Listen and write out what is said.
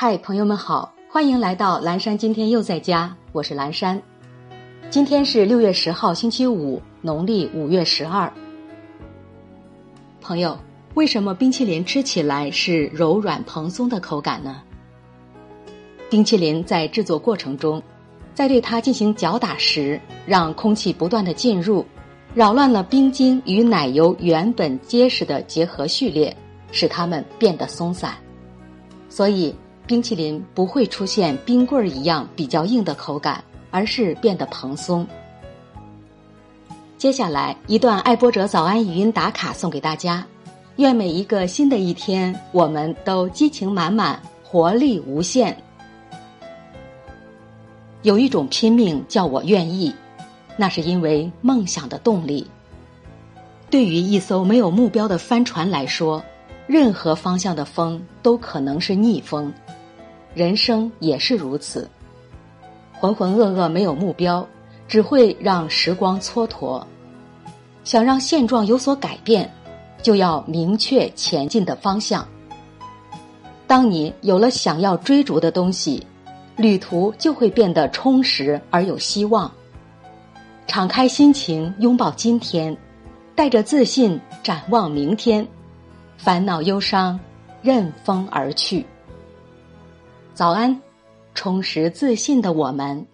嗨，朋友们好，欢迎来到蓝山。今天又在家，我是蓝山。今天是六月十号，星期五，农历五月十二。朋友，为什么冰淇淋吃起来是柔软蓬松的口感呢？冰淇淋在制作过程中，在对它进行搅打时，让空气不断的进入，扰乱了冰晶与奶油原本结实的结合序列，使它们变得松散，所以。冰淇淋不会出现冰棍儿一样比较硬的口感，而是变得蓬松。接下来一段爱播者早安语音打卡送给大家，愿每一个新的一天，我们都激情满满，活力无限。有一种拼命叫我愿意，那是因为梦想的动力。对于一艘没有目标的帆船来说，任何方向的风都可能是逆风。人生也是如此，浑浑噩噩没有目标，只会让时光蹉跎。想让现状有所改变，就要明确前进的方向。当你有了想要追逐的东西，旅途就会变得充实而有希望。敞开心情，拥抱今天，带着自信展望明天，烦恼忧伤任风而去。早安，充实自信的我们。